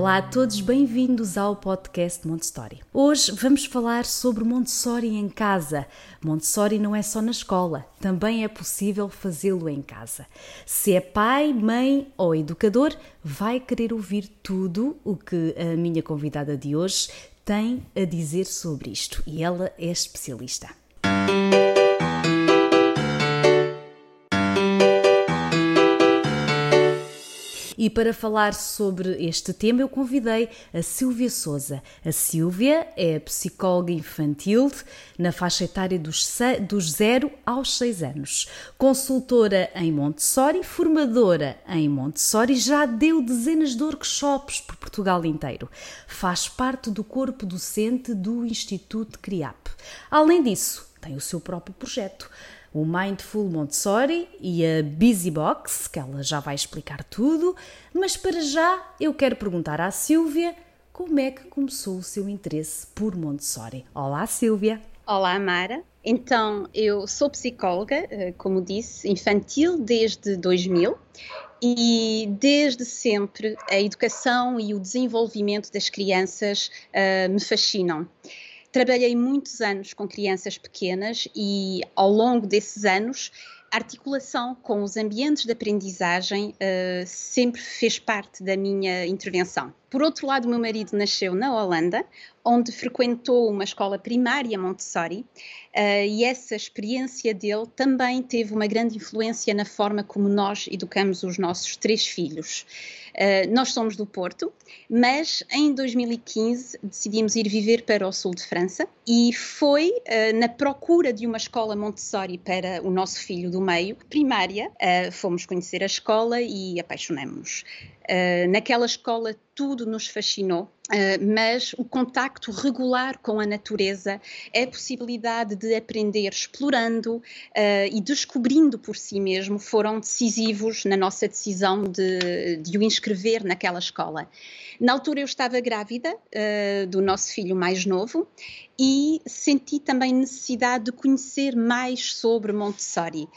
Olá a todos, bem-vindos ao podcast Montessori. Hoje vamos falar sobre Montessori em casa. Montessori não é só na escola, também é possível fazê-lo em casa. Se é pai, mãe ou educador, vai querer ouvir tudo o que a minha convidada de hoje tem a dizer sobre isto e ela é especialista. E para falar sobre este tema, eu convidei a Silvia Souza. A Silvia é psicóloga infantil na faixa etária dos, dos 0 aos 6 anos. Consultora em Montessori, formadora em Montessori, já deu dezenas de workshops por Portugal inteiro. Faz parte do corpo docente do Instituto CRIAP. Além disso, tem o seu próprio projeto o Mindful Montessori e a Busy Box, que ela já vai explicar tudo, mas para já eu quero perguntar à Silvia como é que começou o seu interesse por Montessori. Olá, Silvia. Olá, Mara. Então, eu sou psicóloga, eh, como disse, infantil desde 2000 e desde sempre a educação e o desenvolvimento das crianças uh, me fascinam. Trabalhei muitos anos com crianças pequenas e, ao longo desses anos, a articulação com os ambientes de aprendizagem uh, sempre fez parte da minha intervenção. Por outro lado, meu marido nasceu na Holanda, onde frequentou uma escola primária Montessori, uh, e essa experiência dele também teve uma grande influência na forma como nós educamos os nossos três filhos. Uh, nós somos do Porto, mas em 2015 decidimos ir viver para o sul de França e foi uh, na procura de uma escola Montessori para o nosso filho do meio, primária, fomos conhecer a escola e apaixonamos-nos. Uh, naquela escola tudo nos fascinou, uh, mas o contacto regular com a natureza, a possibilidade de aprender explorando uh, e descobrindo por si mesmo foram decisivos na nossa decisão de, de o inscrever naquela escola. Na altura eu estava grávida do nosso filho mais novo e senti também necessidade de conhecer mais sobre Montessori.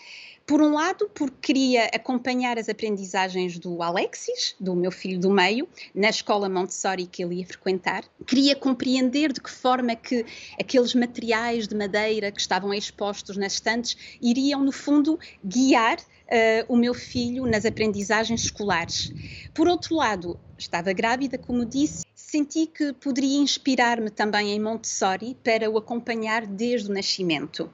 Por um lado, porque queria acompanhar as aprendizagens do Alexis, do meu filho do meio, na escola Montessori que ele ia frequentar. Queria compreender de que forma que aqueles materiais de madeira que estavam expostos nas estantes iriam, no fundo, guiar Uh, o meu filho nas aprendizagens escolares. Por outro lado, estava grávida, como disse, senti que poderia inspirar-me também em Montessori para o acompanhar desde o nascimento.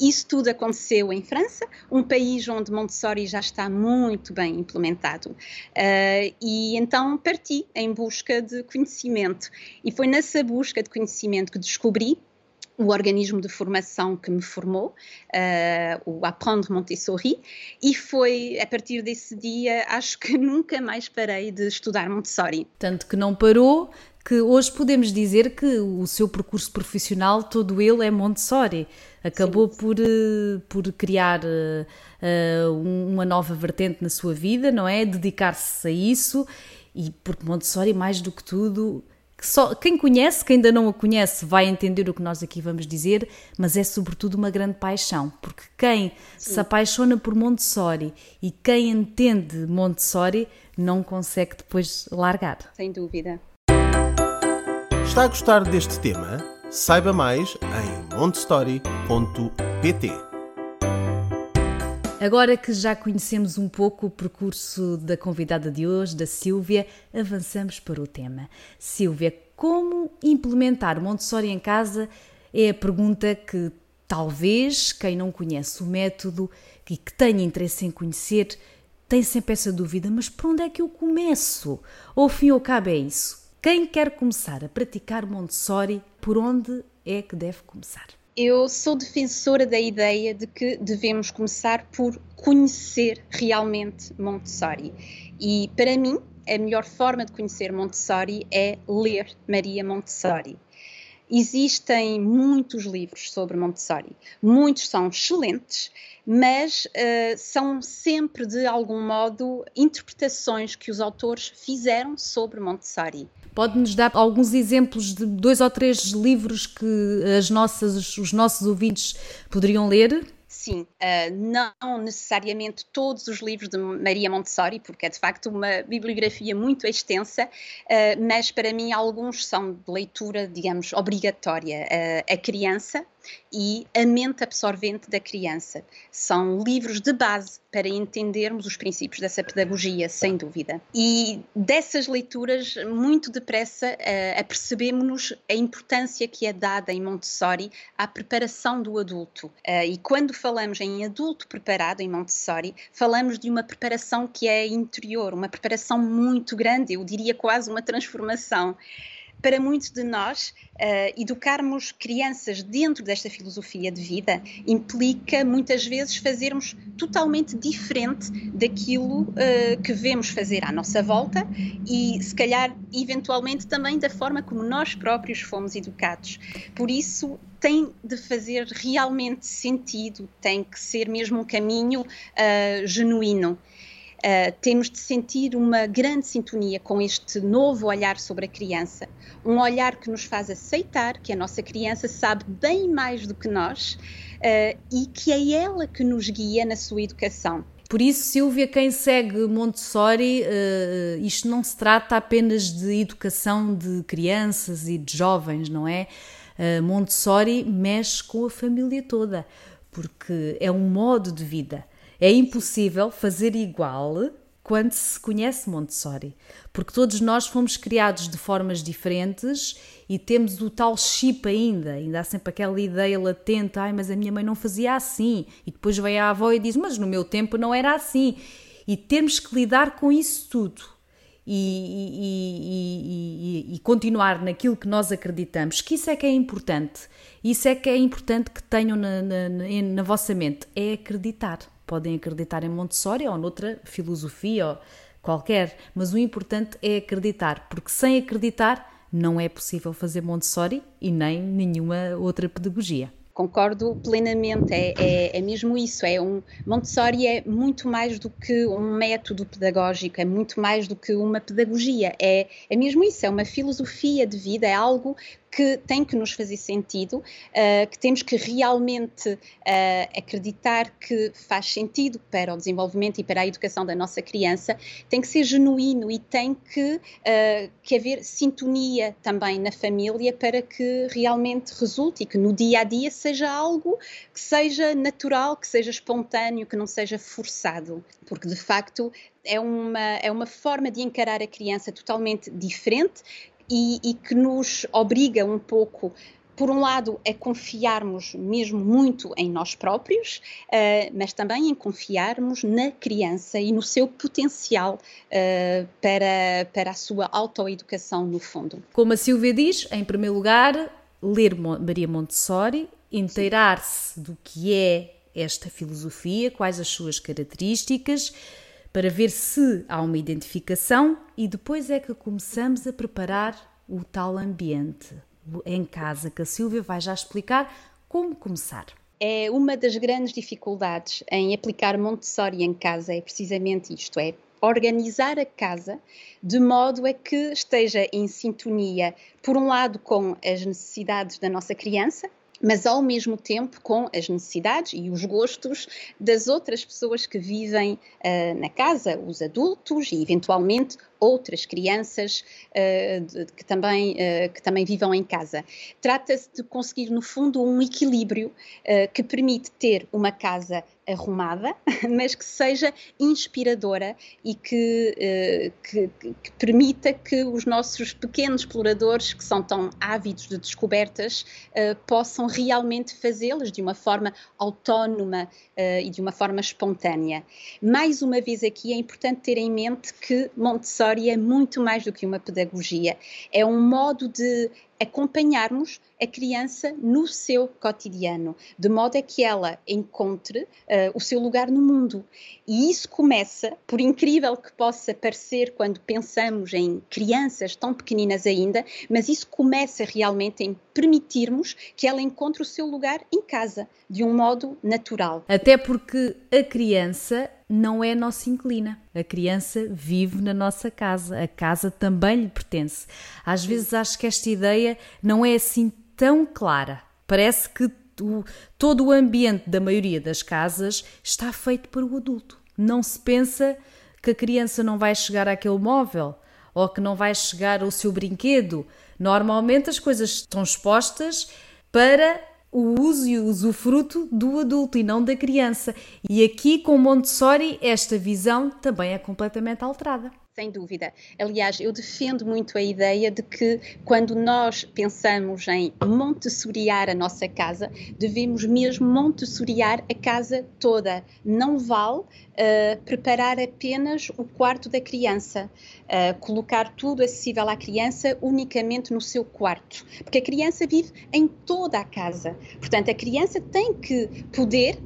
Isso tudo aconteceu em França, um país onde Montessori já está muito bem implementado. Uh, e então parti em busca de conhecimento. E foi nessa busca de conhecimento que descobri o organismo de formação que me formou, uh, o Apprendre Montessori, e foi a partir desse dia, acho que nunca mais parei de estudar Montessori. Tanto que não parou, que hoje podemos dizer que o seu percurso profissional, todo ele é Montessori. Acabou por, eh, por criar uh, uma nova vertente na sua vida, não é? Dedicar-se a isso e porque Montessori, mais do que tudo, que só, quem conhece, quem ainda não a conhece, vai entender o que nós aqui vamos dizer, mas é sobretudo uma grande paixão, porque quem Sim. se apaixona por Montessori e quem entende Montessori não consegue depois largar. Sem dúvida. Está a gostar deste tema? Saiba mais em montstory.pt. Agora que já conhecemos um pouco o percurso da convidada de hoje, da Silvia, avançamos para o tema. Silvia, como implementar Montessori em casa é a pergunta que talvez quem não conhece o método e que tenha interesse em conhecer tem sempre essa dúvida, mas por onde é que eu começo? Ou fim ou cabo é isso? Quem quer começar a praticar Montessori, por onde é que deve começar? Eu sou defensora da ideia de que devemos começar por conhecer realmente Montessori. E para mim, a melhor forma de conhecer Montessori é ler Maria Montessori. Existem muitos livros sobre Montessori, muitos são excelentes, mas uh, são sempre, de algum modo, interpretações que os autores fizeram sobre Montessori. Pode-nos dar alguns exemplos de dois ou três livros que as nossas, os nossos ouvintes poderiam ler? Sim, uh, não necessariamente todos os livros de Maria Montessori, porque é de facto uma bibliografia muito extensa, uh, mas para mim alguns são de leitura, digamos, obrigatória. Uh, a criança, e A Mente Absorvente da Criança. São livros de base para entendermos os princípios dessa pedagogia, sem dúvida. E dessas leituras, muito depressa, uh, apercebemos-nos a importância que é dada em Montessori à preparação do adulto. Uh, e quando falamos em adulto preparado em Montessori, falamos de uma preparação que é interior, uma preparação muito grande, eu diria quase uma transformação para muitos de nós, uh, educarmos crianças dentro desta filosofia de vida implica muitas vezes fazermos totalmente diferente daquilo uh, que vemos fazer à nossa volta e, se calhar, eventualmente também da forma como nós próprios fomos educados. Por isso, tem de fazer realmente sentido, tem que ser mesmo um caminho uh, genuíno. Uh, temos de sentir uma grande sintonia com este novo olhar sobre a criança, um olhar que nos faz aceitar que a nossa criança sabe bem mais do que nós uh, e que é ela que nos guia na sua educação. Por isso, Silvia, quem segue Montessori, uh, isto não se trata apenas de educação de crianças e de jovens, não é? Montessori mexe com a família toda, porque é um modo de vida é impossível fazer igual quando se conhece Montessori, porque todos nós fomos criados de formas diferentes e temos o tal chip ainda, ainda há sempre aquela ideia latente, ai, mas a minha mãe não fazia assim, e depois vem a avó e diz, mas no meu tempo não era assim, e temos que lidar com isso tudo. E, e, e, e, continuar naquilo que nós acreditamos, que isso é que é importante. Isso é que é importante que tenham na, na, na vossa mente, é acreditar podem acreditar em Montessori ou noutra filosofia ou qualquer, mas o importante é acreditar, porque sem acreditar não é possível fazer Montessori e nem nenhuma outra pedagogia. Concordo plenamente, é, é, é, mesmo isso. É um, Montessori é muito mais do que um método pedagógico, é muito mais do que uma pedagogia. É, é mesmo isso, é uma filosofia de vida, é algo que tem que nos fazer sentido, uh, que temos que realmente uh, acreditar que faz sentido para o desenvolvimento e para a educação da nossa criança, tem que ser genuíno e tem que, uh, que haver sintonia também na família para que realmente resulte e que no dia a dia seja algo que seja natural, que seja espontâneo, que não seja forçado, porque de facto é uma, é uma forma de encarar a criança totalmente diferente e, e que nos obriga um pouco por um lado, a confiarmos mesmo muito em nós próprios, uh, mas também em confiarmos na criança e no seu potencial uh, para, para a sua autoeducação, no fundo. Como a Silvia diz, em primeiro lugar, ler Maria Montessori, inteirar-se do que é esta filosofia, quais as suas características para ver se há uma identificação e depois é que começamos a preparar o tal ambiente em casa, que a Silvia vai já explicar como começar. É uma das grandes dificuldades em aplicar Montessori em casa, é precisamente isto, é organizar a casa de modo a que esteja em sintonia, por um lado, com as necessidades da nossa criança, mas ao mesmo tempo com as necessidades e os gostos das outras pessoas que vivem uh, na casa, os adultos e eventualmente outras crianças uh, de, que, também, uh, que também vivam em casa. Trata-se de conseguir, no fundo, um equilíbrio uh, que permite ter uma casa arrumada, mas que seja inspiradora e que, que, que, permita que os nossos pequenos exploradores, que são tão ávidos de descobertas, possam realmente fazê-las de uma forma autónoma e de uma forma espontânea. Mais uma vez aqui é importante ter em mente que Montessori é muito mais do que uma pedagogia, é um modo de acompanharmos a criança no seu cotidiano, de modo a que ela encontre uh, o seu lugar no mundo. E isso começa, por incrível que possa parecer quando pensamos em crianças tão pequeninas ainda, mas isso começa realmente em permitirmos que ela encontre o seu lugar em casa, de um modo natural. Até porque a criança não é nossa inclina. A criança vive na nossa casa, a casa também lhe pertence. Às vezes acho que esta ideia não é assim tão clara. Parece que o, todo o ambiente da maioria das casas está feito para o adulto. Não se pensa que a criança não vai chegar àquele móvel ou que não vai chegar ao seu brinquedo. Normalmente as coisas estão expostas para o uso e o usufruto do adulto e não da criança. E aqui com Montessori esta visão também é completamente alterada. Sem dúvida. Aliás, eu defendo muito a ideia de que quando nós pensamos em montessoriar a nossa casa, devemos mesmo montessoriar a casa toda. Não vale uh, preparar apenas o quarto da criança, uh, colocar tudo acessível à criança unicamente no seu quarto, porque a criança vive em toda a casa. Portanto, a criança tem que poder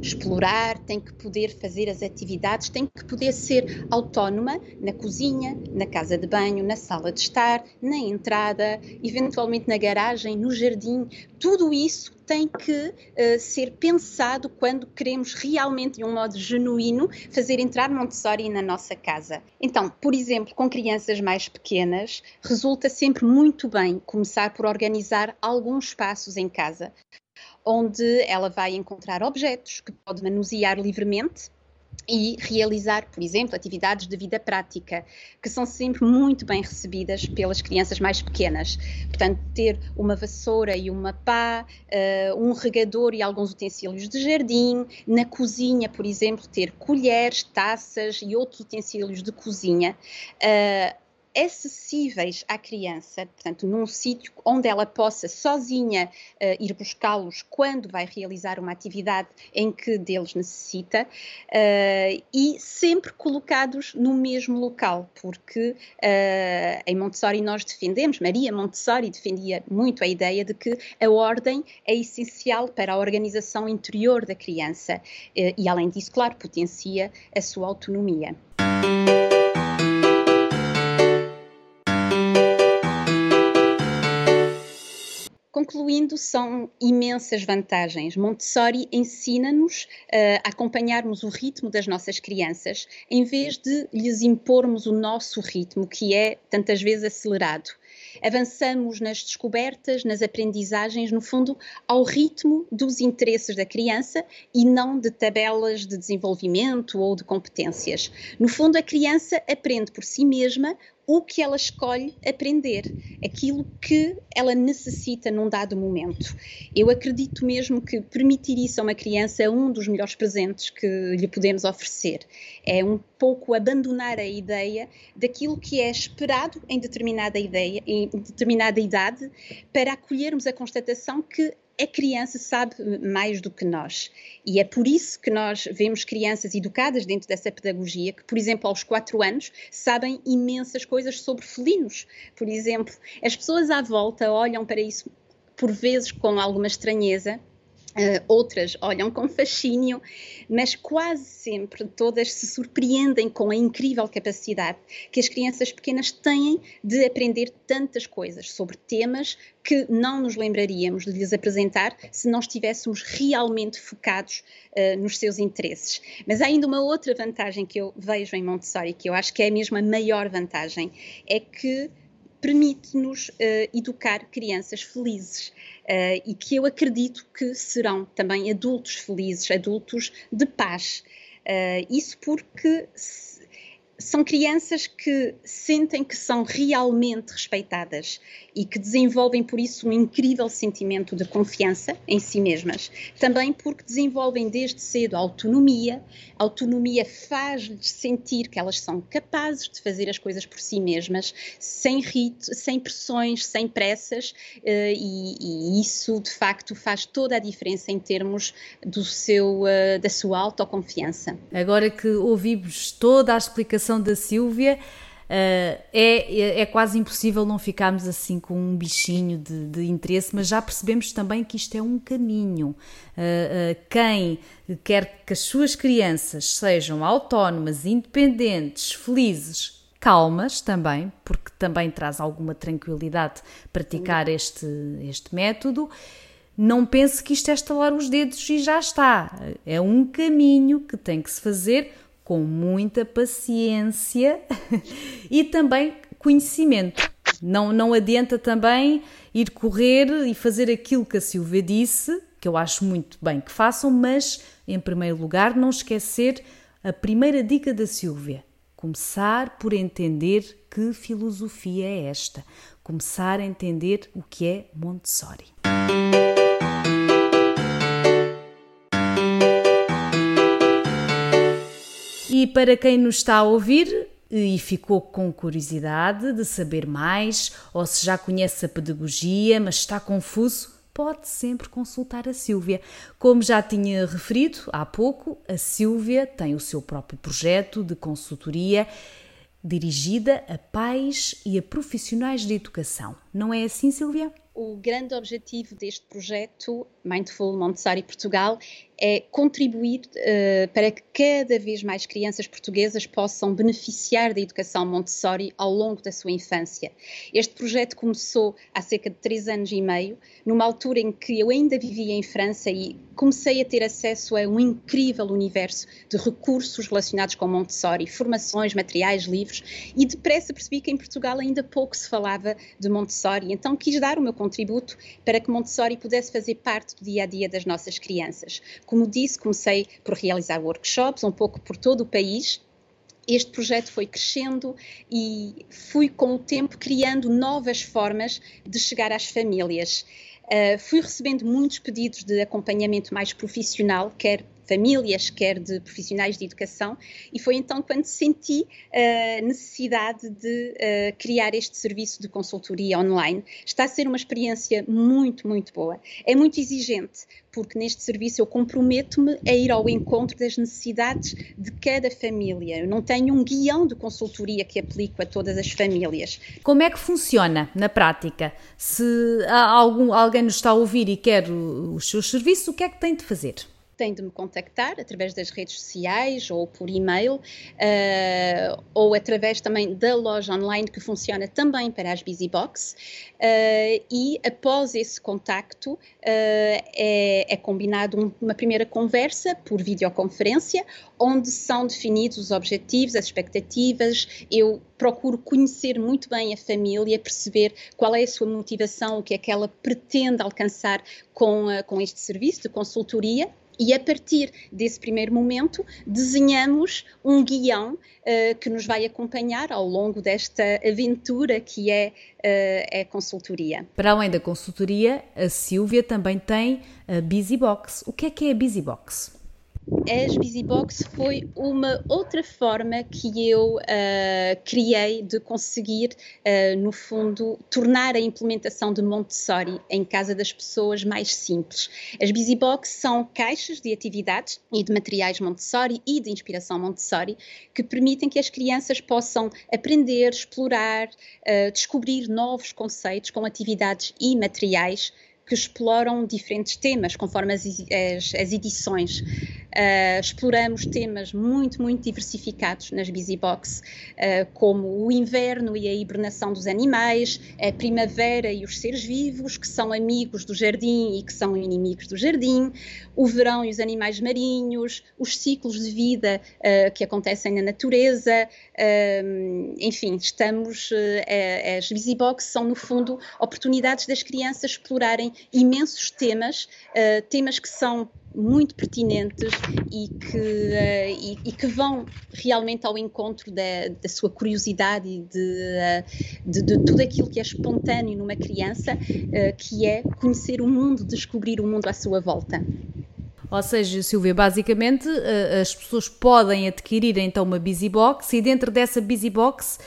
explorar, tem que poder fazer as atividades, tem que poder ser autónoma na cozinha, na casa de banho, na sala de estar, na entrada, eventualmente na garagem, no jardim. Tudo isso tem que uh, ser pensado quando queremos realmente, de um modo genuíno, fazer entrar Montessori na nossa casa. Então, por exemplo, com crianças mais pequenas, resulta sempre muito bem começar por organizar alguns espaços em casa onde ela vai encontrar objetos que pode manusear livremente e realizar, por exemplo, atividades de vida prática, que são sempre muito bem recebidas pelas crianças mais pequenas. Portanto, ter uma vassoura e uma pá, uh, um regador e alguns utensílios de jardim, na cozinha, por exemplo, ter colheres, taças e outros utensílios de cozinha. Uh, acessíveis à criança, portanto, num sítio onde ela possa sozinha uh, ir buscá-los quando vai realizar uma atividade em que deles necessita uh, e sempre colocados no mesmo local, porque uh, em Montessori nós defendemos, Maria Montessori defendia muito a ideia de que a ordem é essencial para a organização interior da criança e, além disso, claro, potencia a sua autonomia. Concluindo, são imensas vantagens. Montessori ensina-nos uh, a acompanharmos o ritmo das nossas crianças, em vez de lhes impormos o nosso ritmo, que é tantas vezes acelerado. Avançamos nas descobertas, nas aprendizagens, no fundo, ao ritmo dos interesses da criança e não de tabelas de desenvolvimento ou de competências. No fundo, a criança aprende por si mesma o que ela escolhe aprender, aquilo que ela necessita num dado momento. Eu acredito mesmo que permitir isso a uma criança é um dos melhores presentes que lhe podemos oferecer. É um pouco abandonar a ideia daquilo que é esperado em determinada ideia, em determinada idade, para acolhermos a constatação que a criança sabe mais do que nós. E é por isso que nós vemos crianças educadas dentro dessa pedagogia, que, por exemplo, aos quatro anos, sabem imensas coisas sobre felinos. Por exemplo, as pessoas à volta olham para isso por vezes com alguma estranheza, Uh, outras olham com fascínio, mas quase sempre todas se surpreendem com a incrível capacidade que as crianças pequenas têm de aprender tantas coisas sobre temas que não nos lembraríamos de lhes apresentar se não estivéssemos realmente focados uh, nos seus interesses. Mas há ainda uma outra vantagem que eu vejo em Montessori, que eu acho que é mesmo a maior vantagem, é que permite-nos uh, educar crianças felizes. Uh, e que eu acredito que serão também adultos felizes, adultos de paz. Uh, isso porque são crianças que sentem que são realmente respeitadas e que desenvolvem por isso um incrível sentimento de confiança em si mesmas. Também porque desenvolvem desde cedo a autonomia. A autonomia faz-lhes sentir que elas são capazes de fazer as coisas por si mesmas, sem rito, sem pressões, sem pressas, eh, e, e isso de facto faz toda a diferença em termos do seu, eh, da sua autoconfiança. Agora que ouvimos toda a explicação da Silvia, é, é, é, quase impossível não ficarmos assim com um bichinho de, de interesse, mas já percebemos também que isto é um caminho. quem quer que as suas crianças sejam autónomas, independentes, felizes, calmas também, porque também traz alguma tranquilidade praticar este, este método. Não pense que isto é estalar os dedos e já está. É um caminho que tem que se fazer com muita paciência e também conhecimento. Não, não adianta também ir correr e fazer aquilo que a Silvia disse, que eu acho muito bem que façam, mas em primeiro lugar não esquecer a primeira dica da Silvia Começar por entender que filosofia é esta. Começar a entender o que é Montessori. E para quem nos está a ouvir, e ficou com curiosidade de saber mais, ou se já conhece a pedagogia, mas está confuso, pode sempre consultar a Silvia. Como já tinha referido há pouco, a Silvia tem o seu próprio projeto de consultoria dirigida a pais e a profissionais de educação. Não é assim, Silvia? O grande objetivo deste projeto, Mindful Montessori Portugal, é contribuir uh, para que cada vez mais crianças portuguesas possam beneficiar da educação Montessori ao longo da sua infância. Este projeto começou há cerca de três anos e meio, numa altura em que eu ainda vivia em França e comecei a ter acesso a um incrível universo de recursos relacionados com Montessori, formações, materiais, livros, e depressa percebi que em Portugal ainda pouco se falava de Montessori, então quis dar o meu contributo para que Montessori pudesse fazer parte do dia a dia das nossas crianças. Como disse, comecei por realizar workshops um pouco por todo o país este projeto foi crescendo e fui com o tempo criando novas formas de chegar às famílias. Uh, fui recebendo muitos pedidos de acompanhamento mais profissional, quer famílias, quer de profissionais de educação, e foi então quando senti a uh, necessidade de uh, criar este serviço de consultoria online. Está a ser uma experiência muito, muito boa. É muito exigente, porque neste serviço eu comprometo-me a ir ao encontro das necessidades de cada família. Eu não tenho um guião de consultoria que aplico a todas as famílias. Como é que funciona na prática? Se algum, alguém nos está a ouvir e quer os seus serviços, o que é que tem de fazer? Tem de me contactar através das redes sociais ou por e-mail uh, ou através também da loja online que funciona também para as BusyBox uh, e após esse contacto uh, é, é, combinado uma primeira conversa por videoconferência onde são definidos os objetivos, as expectativas, eu procuro conhecer muito bem a família, perceber qual é a sua motivação, o que é que ela pretende alcançar com, com este serviço de consultoria e a partir desse primeiro momento, desenhamos um guião uh, que nos vai acompanhar ao longo desta aventura que é uh, a consultoria. Para além da consultoria, a Silvia também tem a BusyBox. O que é que é a BusyBox? As BusyBox foi uma outra forma que eu uh, criei de conseguir, uh, no fundo, tornar a implementação de Montessori em casa das pessoas mais simples. As BusyBox são caixas de atividades e de materiais Montessori e de inspiração Montessori que permitem que as crianças possam aprender, explorar, uh, descobrir novos conceitos com atividades e materiais que exploram diferentes temas conforme as, as, as edições. Uh, exploramos temas muito, muito diversificados nas BusyBox, uh, como o inverno e a hibernação dos animais, a primavera e os seres vivos, que são amigos do jardim e que são inimigos do jardim, o verão e os animais marinhos, os ciclos de vida uh, que acontecem na natureza, enfim, estamos, as BusyBox são no fundo oportunidades das crianças explorarem imensos temas, temas que são muito pertinentes e que, uh, e, e, que vão realmente ao encontro da, da sua curiosidade e de, uh, de, de, tudo aquilo que é espontâneo numa criança, uh, que é conhecer o mundo, descobrir o mundo à sua volta. Ou seja, Silvia, basicamente as pessoas podem adquirir então uma Busy Box e dentro dessa Busy Box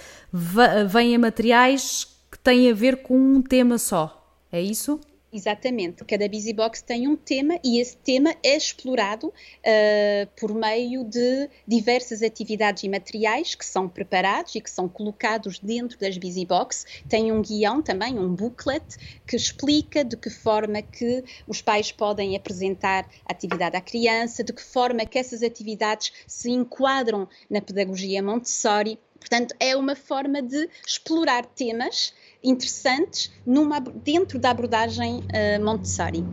vêm materiais que têm a ver com um tema só. É isso? Exatamente. Cada Busy Box tem um tema e esse tema é explorado uh, por meio de diversas atividades e materiais que são preparados e que são colocados dentro das Busy Box. Tem um guião também, um booklet, que explica de que forma que os pais podem apresentar a atividade à criança, de que forma que essas atividades se enquadram na pedagogia Montessori. Portanto, é uma forma de explorar temas interessantes numa, dentro da abordagem uh, Montessori.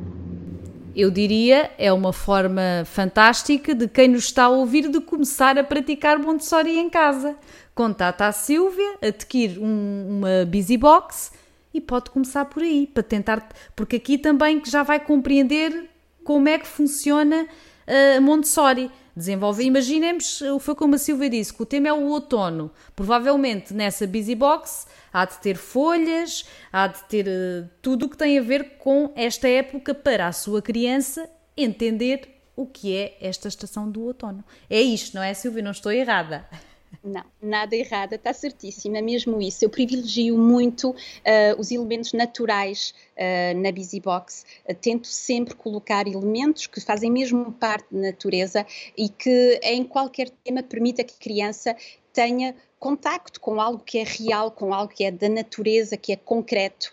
Eu diria, é uma forma fantástica de quem nos está a ouvir de começar a praticar Montessori em casa. Contata a Silvia, adquire um, uma Busy Box e pode começar por aí, para tentar, porque aqui também já vai compreender como é que funciona uh, Montessori desenvolve. Imaginemos, foi como a Silvia disse, que o tema é o outono. Provavelmente nessa Busy Box há de ter folhas, há de ter uh, tudo o que tem a ver com esta época para a sua criança entender o que é esta estação do outono. É isto, não é, Silvia? Não estou errada. Não, nada errada, está certíssima, mesmo isso. Eu privilegio muito uh, os elementos naturais uh, na Busy Box, uh, tento sempre colocar elementos que fazem mesmo parte da natureza e que em qualquer tema permita que a criança tenha contacto com algo que é real, com algo que é da natureza, que é concreto,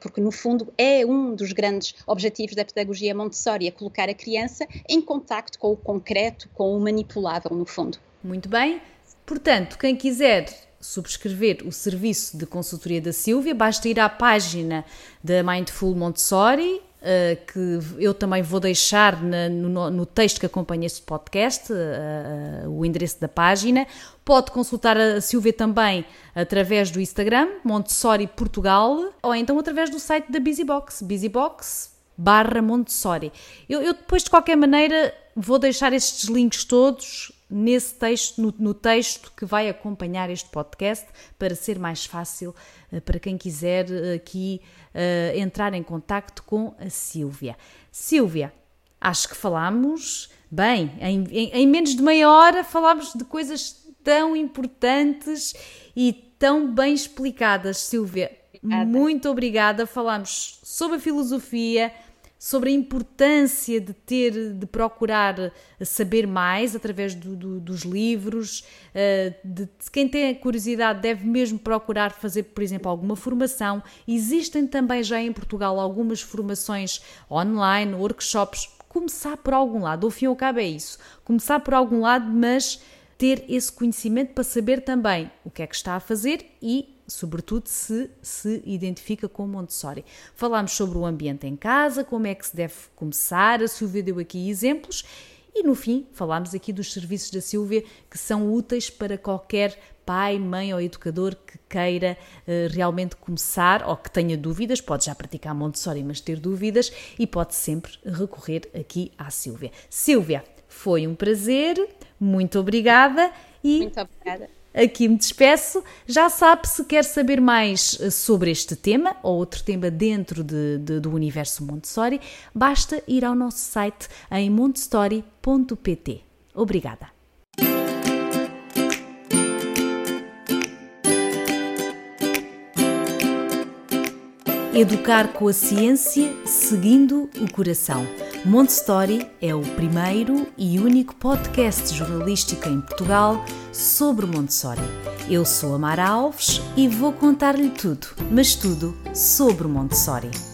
porque no fundo é um dos grandes objetivos da pedagogia Montessori, é colocar a criança em contacto com o concreto, com o manipulável, no fundo. Muito bem. Portanto, quem quiser subscrever o serviço de consultoria da Silvia, basta ir à página da Mindful Montessori, Uh, que eu também vou deixar no, texto que acompanha este podcast, uh, uh, o endereço da página. Pode consultar a Silvia também através do Instagram, Montessori Portugal, ou então através do site da Busybox, Busybox barra Montessori. Eu, eu depois, de qualquer maneira, vou deixar estes links todos nesse texto, no, no, texto que vai acompanhar este podcast, para ser mais fácil uh, para quem quiser uh, aqui uh, entrar em contacto com a Silvia. Silvia, acho que falámos bem, em, em, em menos de meia hora falámos de coisas tão importantes e tão bem explicadas, Silvia. Obrigada. Muito obrigada. Falámos sobre a filosofia, sobre a importância de ter, de procurar saber mais através do, do, dos livros. Eh, de, de, quem tem curiosidade deve mesmo procurar fazer, por exemplo, alguma formação. Existem também já em Portugal algumas formações online, workshops. Começar por algum lado, ao fim e ao cabo é isso. Começar por algum lado, mas ter esse conhecimento para saber também o que é que está a fazer e sobretudo se se identifica com Montessori. Falámos sobre o ambiente em casa, como é que se deve começar, a Silvia deu aqui exemplos e no fim falámos aqui dos serviços da Silvia que são úteis para qualquer pai, mãe ou educador que queira uh, realmente começar ou que tenha dúvidas, pode já praticar Montessori, mas ter dúvidas e pode sempre recorrer aqui à Silvia. Silvia, foi um prazer, muito obrigada e muito obrigada aqui me despeço. Já sabe, se quer saber mais eh, sobre este tema ou outro tema dentro de, de, do universo Montessori, basta ir ao nosso site em montessori.pt. Obrigada. Educar com a ciência, seguindo o coração. Montessori é o primeiro e único podcast jornalístico em Portugal sobre Montessori. Eu sou a Mara Alves e vou contar-lhe tudo, mas tudo sobre Montessori.